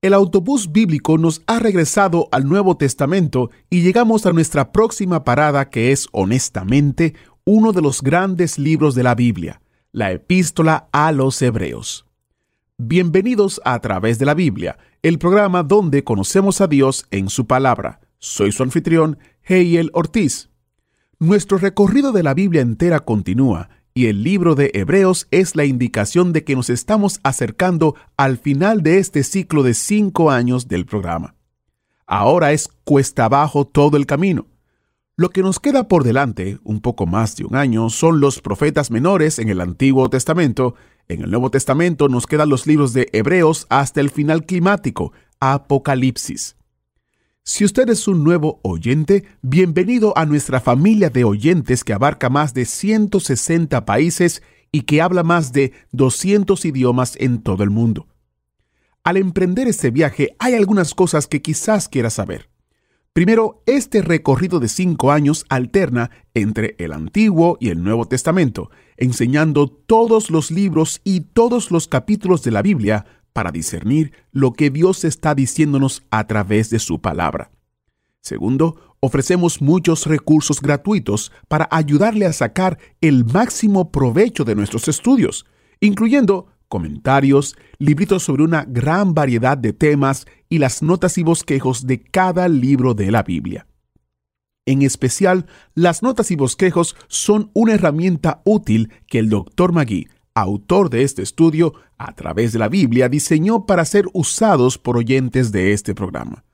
El autobús bíblico nos ha regresado al Nuevo Testamento y llegamos a nuestra próxima parada que es honestamente uno de los grandes libros de la Biblia, la epístola a los Hebreos. Bienvenidos a, través de la Biblia, el programa donde conocemos a Dios en su palabra. Soy su anfitrión, Heiel Ortiz. Nuestro recorrido de la Biblia entera continúa y el libro de Hebreos es la indicación de que nos estamos acercando al final de este ciclo de cinco años del programa. Ahora es cuesta abajo todo el camino. Lo que nos queda por delante, un poco más de un año, son los profetas menores en el Antiguo Testamento. En el Nuevo Testamento nos quedan los libros de Hebreos hasta el final climático, Apocalipsis. Si usted es un nuevo oyente, bienvenido a nuestra familia de oyentes que abarca más de 160 países y que habla más de 200 idiomas en todo el mundo. Al emprender este viaje hay algunas cosas que quizás quiera saber. Primero, este recorrido de cinco años alterna entre el Antiguo y el Nuevo Testamento, enseñando todos los libros y todos los capítulos de la Biblia para discernir lo que Dios está diciéndonos a través de su palabra. Segundo, ofrecemos muchos recursos gratuitos para ayudarle a sacar el máximo provecho de nuestros estudios, incluyendo comentarios, libritos sobre una gran variedad de temas y las notas y bosquejos de cada libro de la Biblia. En especial, las notas y bosquejos son una herramienta útil que el Dr. Magui, autor de este estudio, a través de la Biblia, diseñó para ser usados por oyentes de este programa.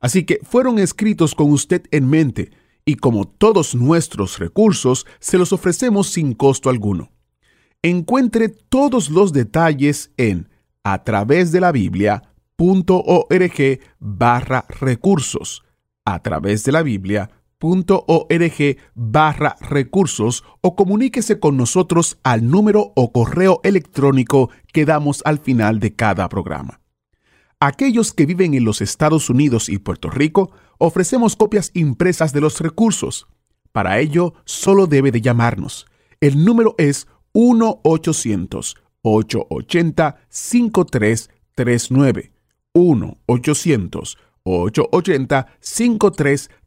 Así que fueron escritos con usted en mente, y como todos nuestros recursos, se los ofrecemos sin costo alguno. Encuentre todos los detalles en a través de la Biblia.org barra recursos. A través de la Biblia.org barra recursos o comuníquese con nosotros al número o correo electrónico que damos al final de cada programa. Aquellos que viven en los Estados Unidos y Puerto Rico ofrecemos copias impresas de los recursos. Para ello, solo debe de llamarnos. El número es 1-800-880-5339. 1-800-880-5339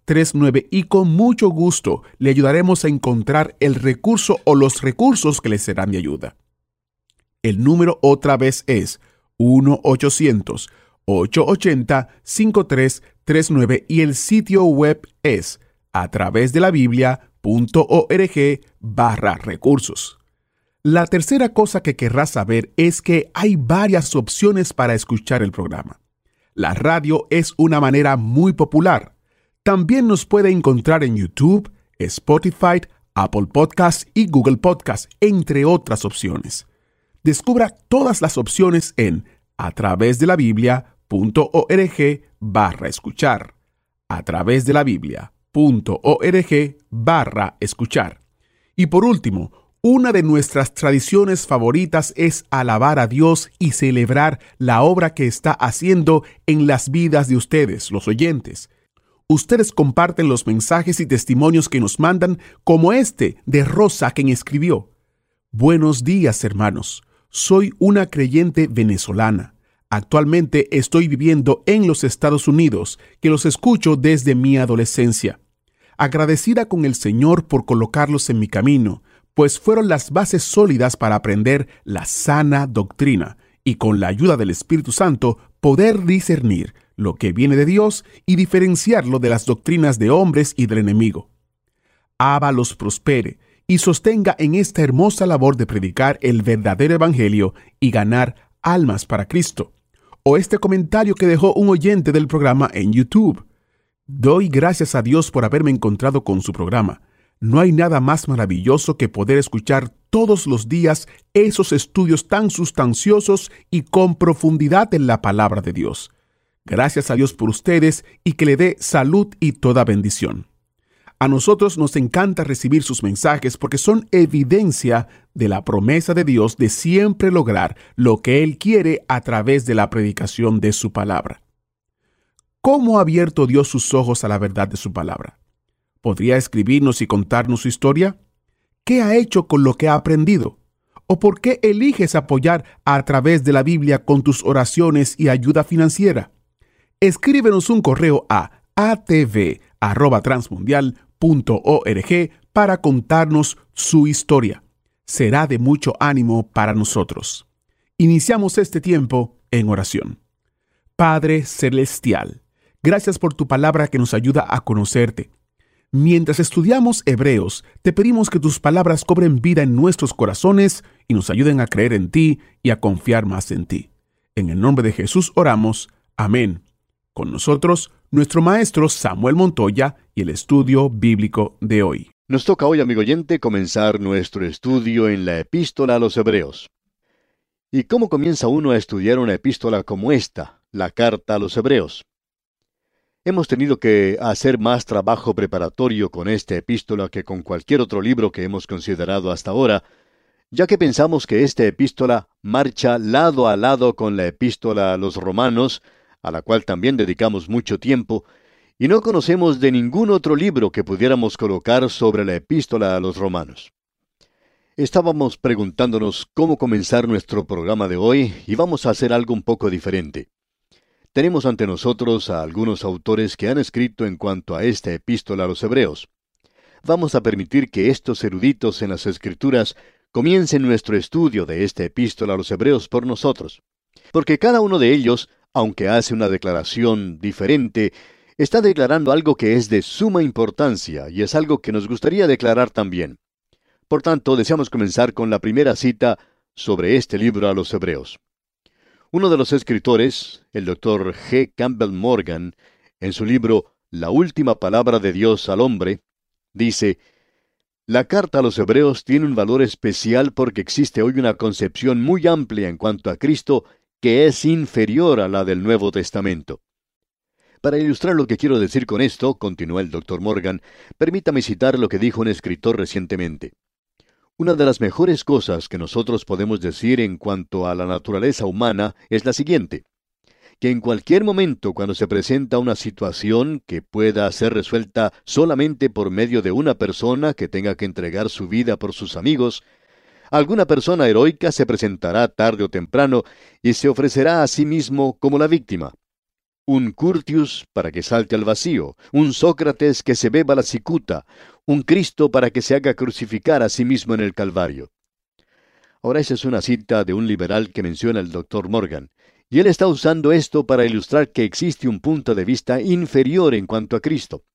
y con mucho gusto le ayudaremos a encontrar el recurso o los recursos que le serán de ayuda. El número otra vez es 1-800-880-5339 y el sitio web es a través de la biblia.org barra recursos. La tercera cosa que querrás saber es que hay varias opciones para escuchar el programa. La radio es una manera muy popular. También nos puede encontrar en YouTube, Spotify, Apple Podcasts y Google Podcasts, entre otras opciones. Descubra todas las opciones en a través de la biblia.org barra escuchar. A través de la biblia.org barra escuchar. Y por último, una de nuestras tradiciones favoritas es alabar a Dios y celebrar la obra que está haciendo en las vidas de ustedes, los oyentes. Ustedes comparten los mensajes y testimonios que nos mandan, como este de Rosa, quien escribió. Buenos días, hermanos. Soy una creyente venezolana. Actualmente estoy viviendo en los Estados Unidos, que los escucho desde mi adolescencia. Agradecida con el Señor por colocarlos en mi camino, pues fueron las bases sólidas para aprender la sana doctrina y con la ayuda del Espíritu Santo poder discernir lo que viene de Dios y diferenciarlo de las doctrinas de hombres y del enemigo. Abba los prospere y sostenga en esta hermosa labor de predicar el verdadero Evangelio y ganar almas para Cristo. O este comentario que dejó un oyente del programa en YouTube. Doy gracias a Dios por haberme encontrado con su programa no hay nada más maravilloso que poder escuchar todos los días esos estudios tan sustanciosos y con profundidad en la palabra de Dios. Gracias a Dios por ustedes y que le dé salud y toda bendición. A nosotros nos encanta recibir sus mensajes porque son evidencia de la promesa de Dios de siempre lograr lo que Él quiere a través de la predicación de su palabra. ¿Cómo ha abierto Dios sus ojos a la verdad de su palabra? ¿Podría escribirnos y contarnos su historia? ¿Qué ha hecho con lo que ha aprendido? ¿O por qué eliges apoyar a través de la Biblia con tus oraciones y ayuda financiera? Escríbenos un correo a atv.transmundial.org para contarnos su historia. Será de mucho ánimo para nosotros. Iniciamos este tiempo en oración. Padre Celestial, gracias por tu palabra que nos ayuda a conocerte Mientras estudiamos Hebreos, te pedimos que tus palabras cobren vida en nuestros corazones y nos ayuden a creer en ti y a confiar más en ti. En el nombre de Jesús oramos. Amén. Con nosotros, nuestro maestro Samuel Montoya y el estudio bíblico de hoy. Nos toca hoy, amigo oyente, comenzar nuestro estudio en la epístola a los Hebreos. ¿Y cómo comienza uno a estudiar una epístola como esta, la carta a los Hebreos? Hemos tenido que hacer más trabajo preparatorio con esta epístola que con cualquier otro libro que hemos considerado hasta ahora, ya que pensamos que esta epístola marcha lado a lado con la epístola a los romanos, a la cual también dedicamos mucho tiempo, y no conocemos de ningún otro libro que pudiéramos colocar sobre la epístola a los romanos. Estábamos preguntándonos cómo comenzar nuestro programa de hoy y vamos a hacer algo un poco diferente. Tenemos ante nosotros a algunos autores que han escrito en cuanto a esta epístola a los hebreos. Vamos a permitir que estos eruditos en las escrituras comiencen nuestro estudio de esta epístola a los hebreos por nosotros. Porque cada uno de ellos, aunque hace una declaración diferente, está declarando algo que es de suma importancia y es algo que nos gustaría declarar también. Por tanto, deseamos comenzar con la primera cita sobre este libro a los hebreos. Uno de los escritores, el doctor G. Campbell Morgan, en su libro La última palabra de Dios al hombre, dice, La carta a los hebreos tiene un valor especial porque existe hoy una concepción muy amplia en cuanto a Cristo que es inferior a la del Nuevo Testamento. Para ilustrar lo que quiero decir con esto, continuó el doctor Morgan, permítame citar lo que dijo un escritor recientemente. Una de las mejores cosas que nosotros podemos decir en cuanto a la naturaleza humana es la siguiente, que en cualquier momento cuando se presenta una situación que pueda ser resuelta solamente por medio de una persona que tenga que entregar su vida por sus amigos, alguna persona heroica se presentará tarde o temprano y se ofrecerá a sí mismo como la víctima un Curtius para que salte al vacío, un Sócrates que se beba la cicuta, un Cristo para que se haga crucificar a sí mismo en el Calvario. Ahora esa es una cita de un liberal que menciona el doctor Morgan, y él está usando esto para ilustrar que existe un punto de vista inferior en cuanto a Cristo.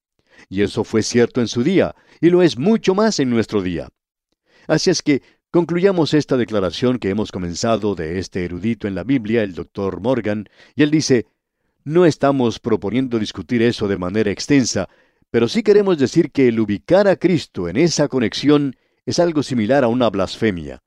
Y eso fue cierto en su día, y lo es mucho más en nuestro día. Así es que concluyamos esta declaración que hemos comenzado de este erudito en la Biblia, el doctor Morgan, y él dice, no estamos proponiendo discutir eso de manera extensa, pero sí queremos decir que el ubicar a Cristo en esa conexión es algo similar a una blasfemia.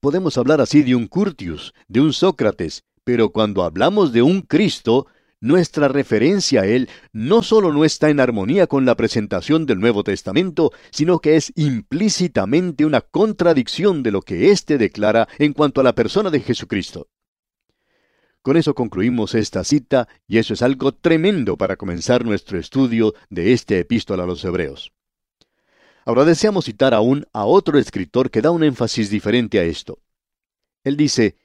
Podemos hablar así de un Curtius, de un Sócrates, pero cuando hablamos de un Cristo, nuestra referencia a Él no solo no está en armonía con la presentación del Nuevo Testamento, sino que es implícitamente una contradicción de lo que éste declara en cuanto a la persona de Jesucristo. Con eso concluimos esta cita y eso es algo tremendo para comenzar nuestro estudio de esta epístola a los Hebreos. Ahora deseamos citar aún a otro escritor que da un énfasis diferente a esto. Él dice,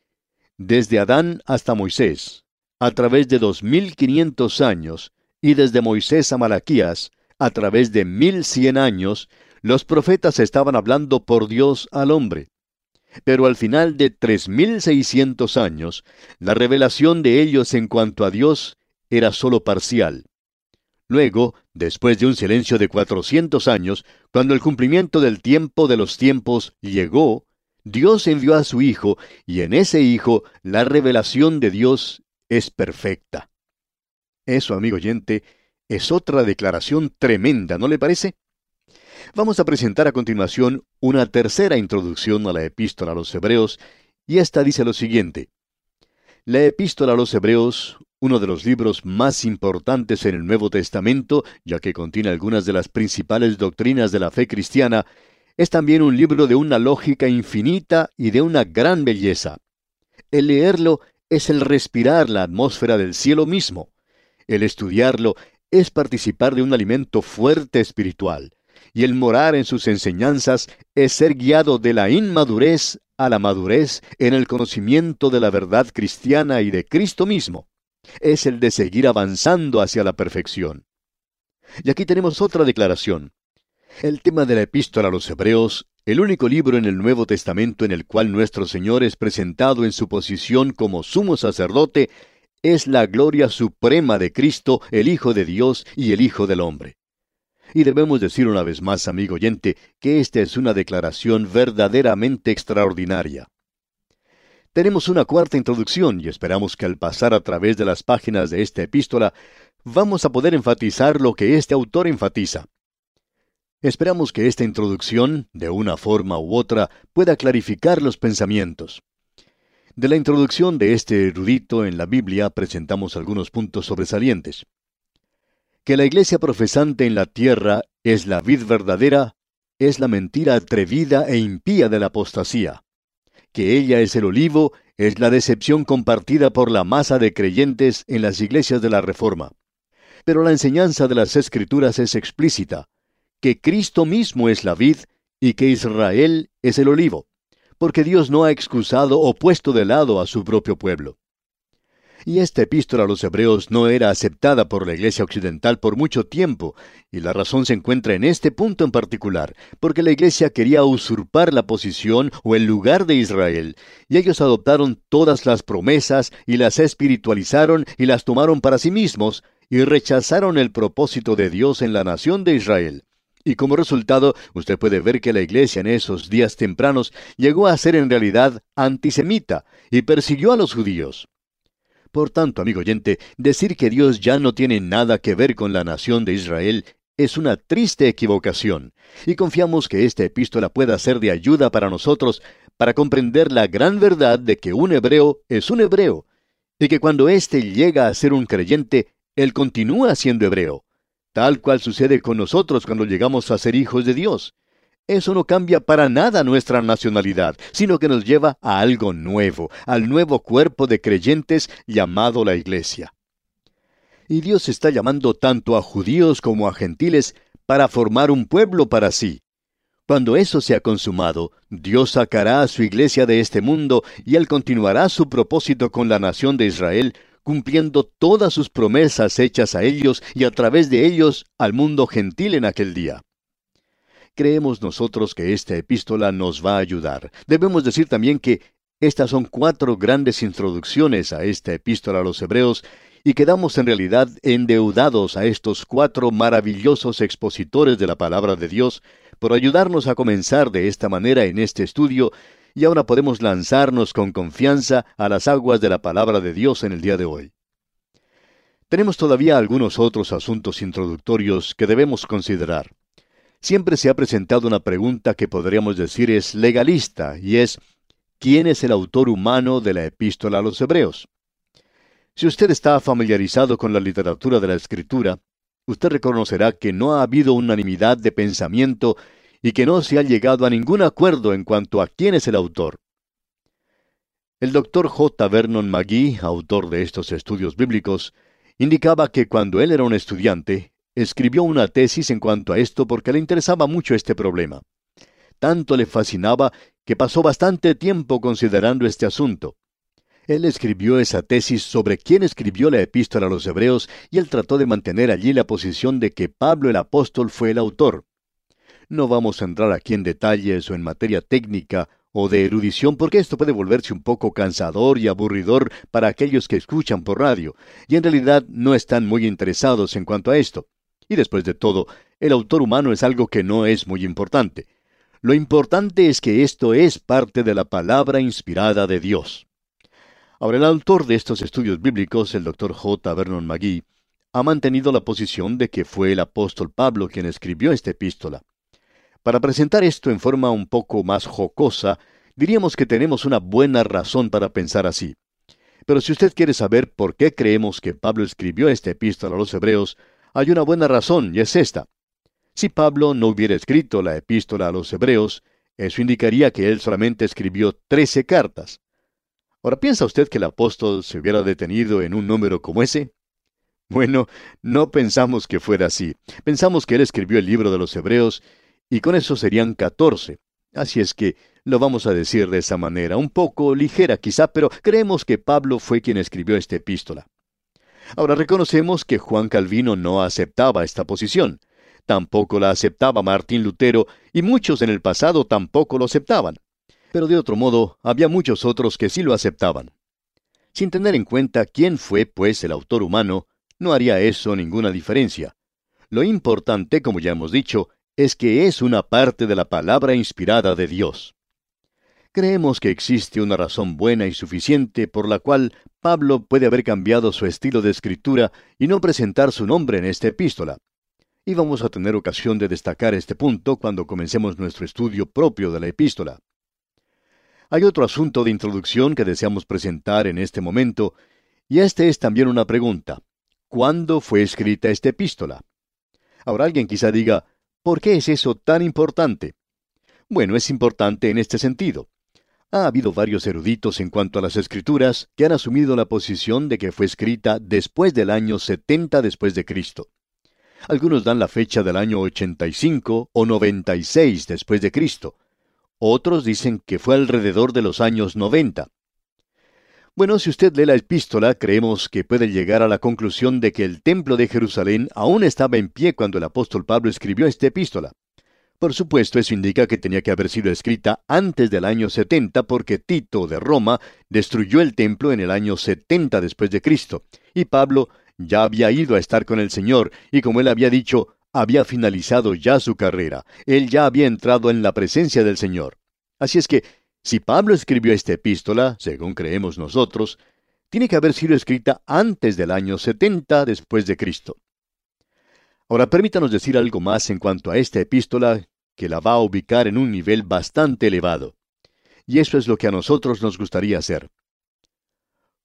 desde Adán hasta Moisés, a través de dos mil quinientos años, y desde Moisés a Malaquías, a través de mil cien años, los profetas estaban hablando por Dios al hombre. Pero al final de 3600 años, la revelación de ellos en cuanto a Dios era sólo parcial. Luego, después de un silencio de 400 años, cuando el cumplimiento del tiempo de los tiempos llegó, Dios envió a su Hijo, y en ese Hijo la revelación de Dios es perfecta. Eso, amigo oyente, es otra declaración tremenda, ¿no le parece? Vamos a presentar a continuación una tercera introducción a la epístola a los Hebreos, y esta dice lo siguiente. La epístola a los Hebreos, uno de los libros más importantes en el Nuevo Testamento, ya que contiene algunas de las principales doctrinas de la fe cristiana, es también un libro de una lógica infinita y de una gran belleza. El leerlo es el respirar la atmósfera del cielo mismo. El estudiarlo es participar de un alimento fuerte espiritual, y el morar en sus enseñanzas es ser guiado de la inmadurez a la madurez en el conocimiento de la verdad cristiana y de Cristo mismo. Es el de seguir avanzando hacia la perfección. Y aquí tenemos otra declaración. El tema de la epístola a los Hebreos, el único libro en el Nuevo Testamento en el cual nuestro Señor es presentado en su posición como sumo sacerdote, es la gloria suprema de Cristo, el Hijo de Dios y el Hijo del hombre. Y debemos decir una vez más, amigo oyente, que esta es una declaración verdaderamente extraordinaria. Tenemos una cuarta introducción y esperamos que al pasar a través de las páginas de esta epístola vamos a poder enfatizar lo que este autor enfatiza. Esperamos que esta introducción, de una forma u otra, pueda clarificar los pensamientos. De la introducción de este erudito en la Biblia presentamos algunos puntos sobresalientes. Que la iglesia profesante en la tierra es la vid verdadera, es la mentira atrevida e impía de la apostasía. Que ella es el olivo, es la decepción compartida por la masa de creyentes en las iglesias de la Reforma. Pero la enseñanza de las Escrituras es explícita, que Cristo mismo es la vid y que Israel es el olivo porque Dios no ha excusado o puesto de lado a su propio pueblo. Y esta epístola a los hebreos no era aceptada por la Iglesia Occidental por mucho tiempo, y la razón se encuentra en este punto en particular, porque la Iglesia quería usurpar la posición o el lugar de Israel, y ellos adoptaron todas las promesas y las espiritualizaron y las tomaron para sí mismos, y rechazaron el propósito de Dios en la nación de Israel. Y como resultado, usted puede ver que la iglesia en esos días tempranos llegó a ser en realidad antisemita y persiguió a los judíos. Por tanto, amigo oyente, decir que Dios ya no tiene nada que ver con la nación de Israel es una triste equivocación, y confiamos que esta epístola pueda ser de ayuda para nosotros para comprender la gran verdad de que un hebreo es un hebreo, y que cuando éste llega a ser un creyente, él continúa siendo hebreo tal cual sucede con nosotros cuando llegamos a ser hijos de Dios. Eso no cambia para nada nuestra nacionalidad, sino que nos lleva a algo nuevo, al nuevo cuerpo de creyentes llamado la Iglesia. Y Dios está llamando tanto a judíos como a gentiles para formar un pueblo para sí. Cuando eso sea consumado, Dios sacará a su iglesia de este mundo y Él continuará su propósito con la nación de Israel, cumpliendo todas sus promesas hechas a ellos y a través de ellos al mundo gentil en aquel día. Creemos nosotros que esta epístola nos va a ayudar. Debemos decir también que estas son cuatro grandes introducciones a esta epístola a los hebreos y quedamos en realidad endeudados a estos cuatro maravillosos expositores de la palabra de Dios por ayudarnos a comenzar de esta manera en este estudio y ahora podemos lanzarnos con confianza a las aguas de la palabra de Dios en el día de hoy. Tenemos todavía algunos otros asuntos introductorios que debemos considerar. Siempre se ha presentado una pregunta que podríamos decir es legalista, y es ¿quién es el autor humano de la epístola a los hebreos? Si usted está familiarizado con la literatura de la escritura, usted reconocerá que no ha habido unanimidad de pensamiento y que no se ha llegado a ningún acuerdo en cuanto a quién es el autor. El doctor J. Vernon McGee, autor de estos estudios bíblicos, indicaba que cuando él era un estudiante, escribió una tesis en cuanto a esto porque le interesaba mucho este problema. Tanto le fascinaba que pasó bastante tiempo considerando este asunto. Él escribió esa tesis sobre quién escribió la epístola a los hebreos y él trató de mantener allí la posición de que Pablo el apóstol fue el autor. No vamos a entrar aquí en detalles o en materia técnica o de erudición porque esto puede volverse un poco cansador y aburridor para aquellos que escuchan por radio, y en realidad no están muy interesados en cuanto a esto. Y después de todo, el autor humano es algo que no es muy importante. Lo importante es que esto es parte de la palabra inspirada de Dios. Ahora, el autor de estos estudios bíblicos, el doctor J. Vernon McGee, ha mantenido la posición de que fue el apóstol Pablo quien escribió esta epístola. Para presentar esto en forma un poco más jocosa, diríamos que tenemos una buena razón para pensar así. Pero si usted quiere saber por qué creemos que Pablo escribió esta epístola a los hebreos, hay una buena razón, y es esta. Si Pablo no hubiera escrito la epístola a los hebreos, eso indicaría que él solamente escribió trece cartas. Ahora, ¿piensa usted que el apóstol se hubiera detenido en un número como ese? Bueno, no pensamos que fuera así. Pensamos que él escribió el libro de los Hebreos y con eso serían catorce. Así es que lo vamos a decir de esa manera, un poco ligera quizá, pero creemos que Pablo fue quien escribió esta epístola. Ahora reconocemos que Juan Calvino no aceptaba esta posición. Tampoco la aceptaba Martín Lutero y muchos en el pasado tampoco lo aceptaban. Pero de otro modo, había muchos otros que sí lo aceptaban. Sin tener en cuenta quién fue, pues, el autor humano, no haría eso ninguna diferencia. Lo importante, como ya hemos dicho, es que es una parte de la palabra inspirada de Dios. Creemos que existe una razón buena y suficiente por la cual Pablo puede haber cambiado su estilo de escritura y no presentar su nombre en esta epístola. Y vamos a tener ocasión de destacar este punto cuando comencemos nuestro estudio propio de la epístola. Hay otro asunto de introducción que deseamos presentar en este momento, y este es también una pregunta. ¿Cuándo fue escrita esta epístola? Ahora alguien quizá diga, ¿por qué es eso tan importante? Bueno, es importante en este sentido. Ha habido varios eruditos en cuanto a las escrituras que han asumido la posición de que fue escrita después del año 70 después de Cristo. Algunos dan la fecha del año 85 o 96 después de Cristo. Otros dicen que fue alrededor de los años 90. Bueno, si usted lee la epístola, creemos que puede llegar a la conclusión de que el templo de Jerusalén aún estaba en pie cuando el apóstol Pablo escribió esta epístola. Por supuesto, eso indica que tenía que haber sido escrita antes del año 70 porque Tito de Roma destruyó el templo en el año 70 después de Cristo, y Pablo ya había ido a estar con el Señor, y como él había dicho, había finalizado ya su carrera, él ya había entrado en la presencia del Señor. Así es que, si Pablo escribió esta epístola, según creemos nosotros, tiene que haber sido escrita antes del año 70 después de Cristo. Ahora permítanos decir algo más en cuanto a esta epístola que la va a ubicar en un nivel bastante elevado. Y eso es lo que a nosotros nos gustaría hacer.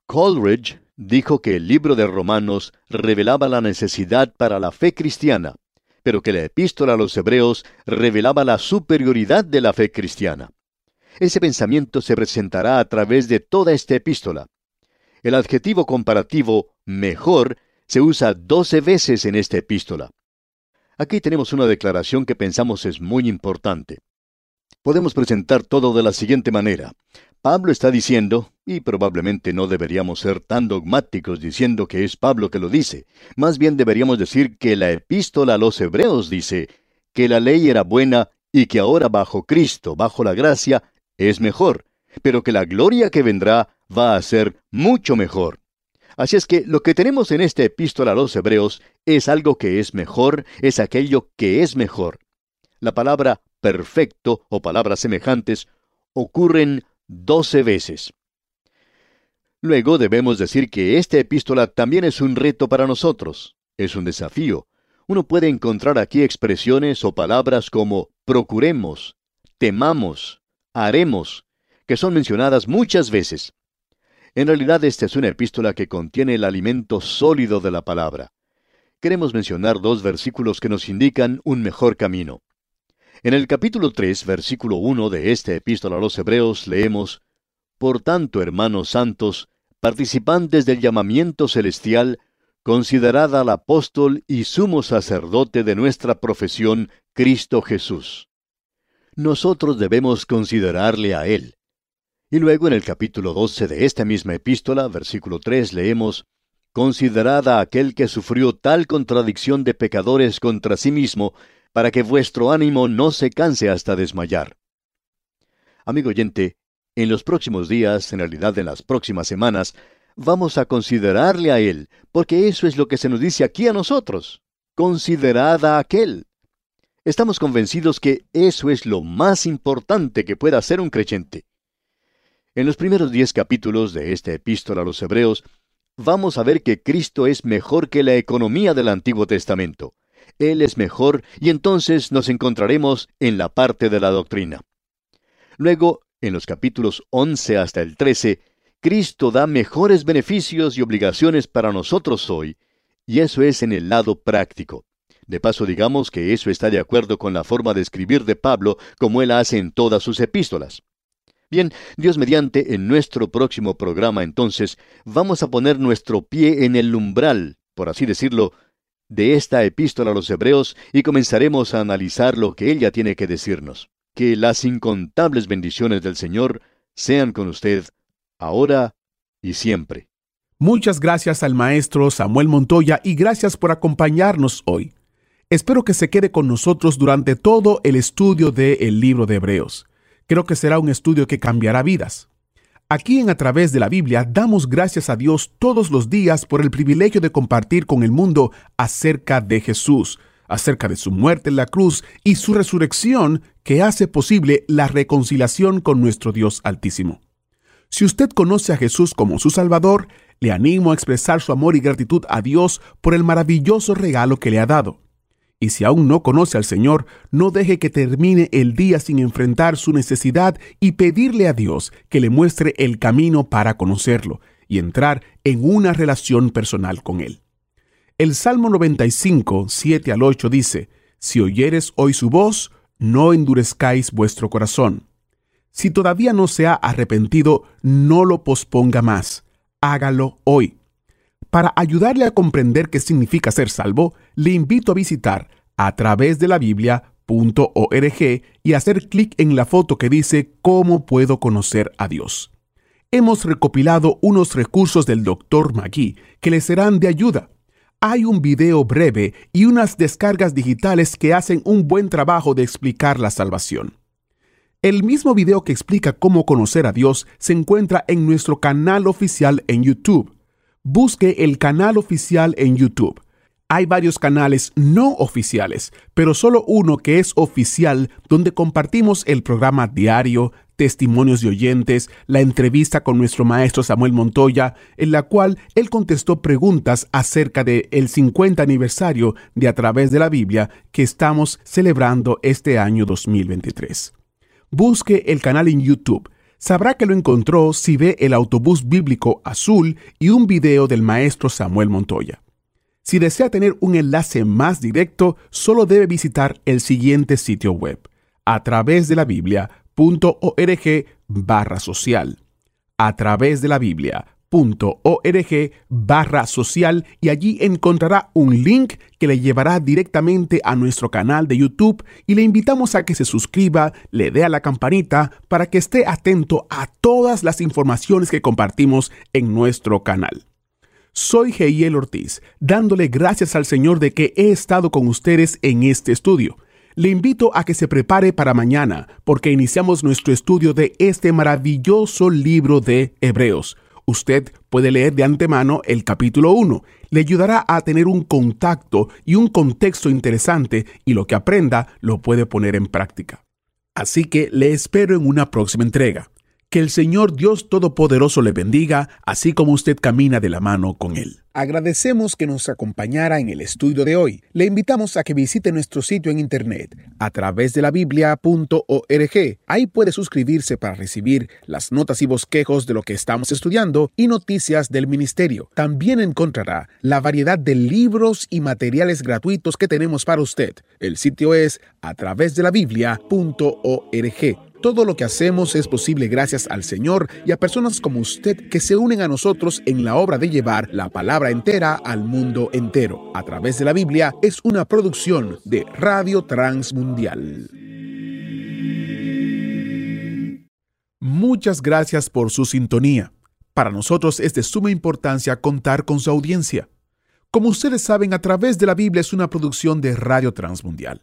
Coleridge dijo que el libro de Romanos revelaba la necesidad para la fe cristiana, pero que la epístola a los hebreos revelaba la superioridad de la fe cristiana. Ese pensamiento se presentará a través de toda esta epístola. El adjetivo comparativo mejor se usa doce veces en esta epístola. Aquí tenemos una declaración que pensamos es muy importante. Podemos presentar todo de la siguiente manera. Pablo está diciendo, y probablemente no deberíamos ser tan dogmáticos diciendo que es Pablo que lo dice, más bien deberíamos decir que la epístola a los hebreos dice que la ley era buena y que ahora bajo Cristo, bajo la gracia, es mejor, pero que la gloria que vendrá va a ser mucho mejor. Así es que lo que tenemos en esta epístola a los Hebreos es algo que es mejor, es aquello que es mejor. La palabra perfecto o palabras semejantes ocurren doce veces. Luego debemos decir que esta epístola también es un reto para nosotros, es un desafío. Uno puede encontrar aquí expresiones o palabras como procuremos, temamos, haremos, que son mencionadas muchas veces. En realidad esta es una epístola que contiene el alimento sólido de la palabra. Queremos mencionar dos versículos que nos indican un mejor camino. En el capítulo 3, versículo 1 de esta epístola a los Hebreos leemos, Por tanto, hermanos santos, participantes del llamamiento celestial, considerad al apóstol y sumo sacerdote de nuestra profesión, Cristo Jesús. Nosotros debemos considerarle a Él. Y luego en el capítulo 12 de esta misma epístola, versículo 3, leemos, Considerad a aquel que sufrió tal contradicción de pecadores contra sí mismo, para que vuestro ánimo no se canse hasta desmayar. Amigo oyente, en los próximos días, en realidad en las próximas semanas, vamos a considerarle a Él, porque eso es lo que se nos dice aquí a nosotros. Considerad a aquel. Estamos convencidos que eso es lo más importante que pueda hacer un creyente. En los primeros diez capítulos de esta epístola a los Hebreos, vamos a ver que Cristo es mejor que la economía del Antiguo Testamento. Él es mejor y entonces nos encontraremos en la parte de la doctrina. Luego, en los capítulos 11 hasta el 13, Cristo da mejores beneficios y obligaciones para nosotros hoy, y eso es en el lado práctico. De paso, digamos que eso está de acuerdo con la forma de escribir de Pablo, como él hace en todas sus epístolas. Bien, Dios mediante, en nuestro próximo programa entonces, vamos a poner nuestro pie en el umbral, por así decirlo, de esta epístola a los Hebreos y comenzaremos a analizar lo que ella tiene que decirnos. Que las incontables bendiciones del Señor sean con usted, ahora y siempre. Muchas gracias al maestro Samuel Montoya y gracias por acompañarnos hoy. Espero que se quede con nosotros durante todo el estudio del libro de Hebreos. Creo que será un estudio que cambiará vidas. Aquí en A través de la Biblia damos gracias a Dios todos los días por el privilegio de compartir con el mundo acerca de Jesús, acerca de su muerte en la cruz y su resurrección que hace posible la reconciliación con nuestro Dios Altísimo. Si usted conoce a Jesús como su Salvador, le animo a expresar su amor y gratitud a Dios por el maravilloso regalo que le ha dado. Y si aún no conoce al Señor, no deje que termine el día sin enfrentar su necesidad y pedirle a Dios que le muestre el camino para conocerlo y entrar en una relación personal con Él. El Salmo 95, 7 al 8 dice, Si oyeres hoy su voz, no endurezcáis vuestro corazón. Si todavía no se ha arrepentido, no lo posponga más. Hágalo hoy. Para ayudarle a comprender qué significa ser salvo, le invito a visitar a través de la Biblia.org y hacer clic en la foto que dice ¿Cómo puedo conocer a Dios? Hemos recopilado unos recursos del Dr. Magui que le serán de ayuda. Hay un video breve y unas descargas digitales que hacen un buen trabajo de explicar la salvación. El mismo video que explica cómo conocer a Dios se encuentra en nuestro canal oficial en YouTube busque el canal oficial en YouTube. Hay varios canales no oficiales, pero solo uno que es oficial donde compartimos el programa diario, testimonios de oyentes, la entrevista con nuestro maestro Samuel Montoya, en la cual él contestó preguntas acerca del el 50 aniversario de A través de la Biblia que estamos celebrando este año 2023. Busque el canal en YouTube sabrá que lo encontró si ve el autobús bíblico azul y un video del maestro Samuel Montoya. Si desea tener un enlace más directo, solo debe visitar el siguiente sitio web, a través de la biblia.org barra social. A través de la Biblia org barra social y allí encontrará un link que le llevará directamente a nuestro canal de YouTube y le invitamos a que se suscriba, le dé a la campanita para que esté atento a todas las informaciones que compartimos en nuestro canal. Soy Geiel Ortiz, dándole gracias al Señor de que he estado con ustedes en este estudio. Le invito a que se prepare para mañana, porque iniciamos nuestro estudio de este maravilloso libro de Hebreos usted puede leer de antemano el capítulo 1. Le ayudará a tener un contacto y un contexto interesante y lo que aprenda lo puede poner en práctica. Así que le espero en una próxima entrega. Que el Señor Dios Todopoderoso le bendiga, así como usted camina de la mano con Él. Agradecemos que nos acompañara en el estudio de hoy. Le invitamos a que visite nuestro sitio en internet a través de la biblia.org. Ahí puede suscribirse para recibir las notas y bosquejos de lo que estamos estudiando y noticias del ministerio. También encontrará la variedad de libros y materiales gratuitos que tenemos para usted. El sitio es a través de la biblia.org. Todo lo que hacemos es posible gracias al Señor y a personas como usted que se unen a nosotros en la obra de llevar la palabra entera al mundo entero. A través de la Biblia es una producción de Radio Transmundial. Muchas gracias por su sintonía. Para nosotros es de suma importancia contar con su audiencia. Como ustedes saben, a través de la Biblia es una producción de Radio Transmundial.